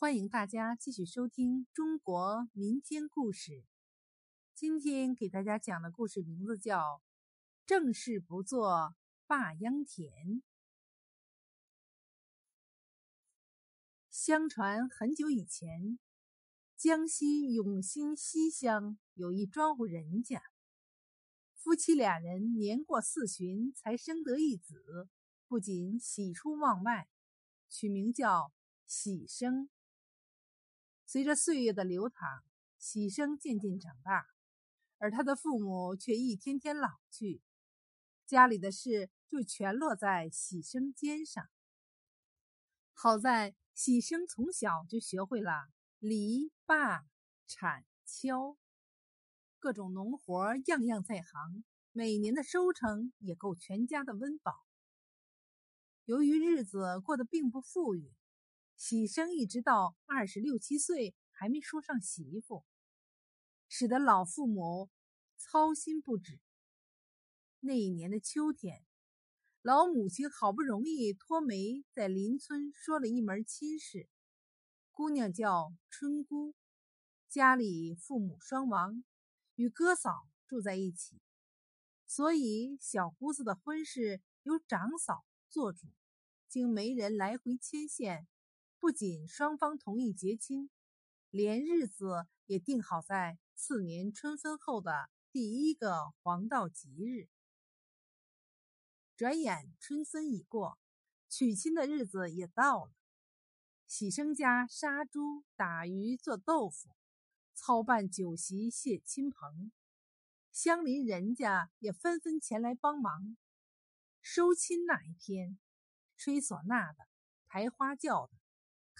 欢迎大家继续收听中国民间故事。今天给大家讲的故事名字叫《正事不做罢秧田》。相传很久以前，江西永新西乡有一庄户人家，夫妻俩人年过四旬才生得一子，不仅喜出望外，取名叫喜生。随着岁月的流淌，喜生渐渐长大，而他的父母却一天天老去，家里的事就全落在喜生肩上。好在喜生从小就学会了犁、耙、铲、锹，各种农活样样在行，每年的收成也够全家的温饱。由于日子过得并不富裕。喜生一直到二十六七岁还没说上媳妇，使得老父母操心不止。那一年的秋天，老母亲好不容易托媒在邻村说了一门亲事，姑娘叫春姑，家里父母双亡，与哥嫂住在一起，所以小姑子的婚事由长嫂做主，经媒人来回牵线。不仅双方同意结亲，连日子也定好在次年春分后的第一个黄道吉日。转眼春分已过，娶亲的日子也到了。喜生家杀猪、打鱼、做豆腐，操办酒席谢亲朋，乡邻人家也纷纷前来帮忙。收亲那一天，吹唢呐的，抬花轿的。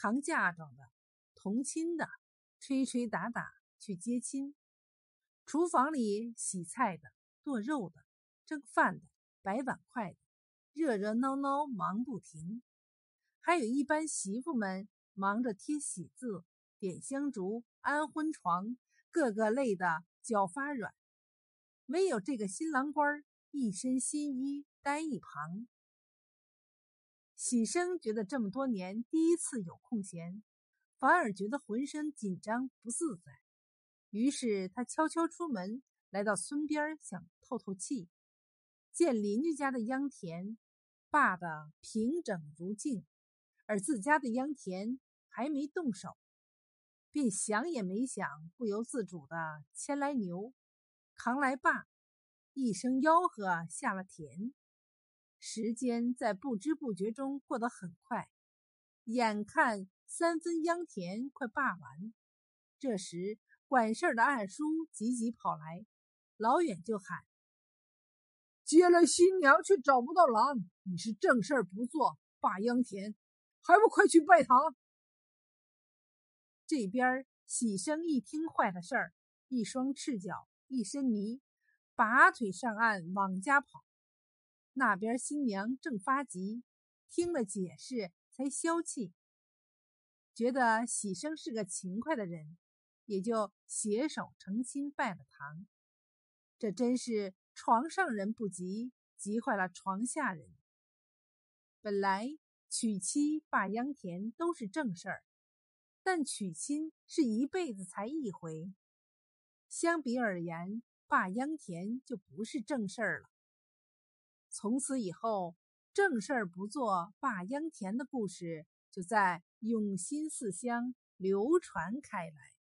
扛嫁妆的、同亲的，吹吹打打去接亲；厨房里洗菜的、剁肉的、蒸饭的、摆碗筷的，热热闹闹忙不停。还有一班媳妇们忙着贴喜字、点香烛、安婚床，个个累得脚发软。唯有这个新郎官一身新衣待一旁。喜生觉得这么多年第一次有空闲，反而觉得浑身紧张不自在。于是他悄悄出门，来到村边想透透气。见邻居家的秧田坝得平整如镜，而自家的秧田还没动手，便想也没想，不由自主地牵来牛，扛来坝，一声吆喝下了田。时间在不知不觉中过得很快，眼看三分秧田快罢完，这时管事儿的二叔急急跑来，老远就喊：“接了新娘却找不到郎，你是正事儿不做罢秧田，还不快去拜堂？”这边喜生一听坏了事儿，一双赤脚，一身泥，拔腿上岸往家跑。那边新娘正发急，听了解释才消气，觉得喜生是个勤快的人，也就携手成亲拜了堂。这真是床上人不急，急坏了床下人。本来娶妻罢秧田都是正事儿，但娶亲是一辈子才一回，相比而言，罢秧田就不是正事儿了。从此以后，正事儿不做罢秧田的故事就在永新四乡流传开来。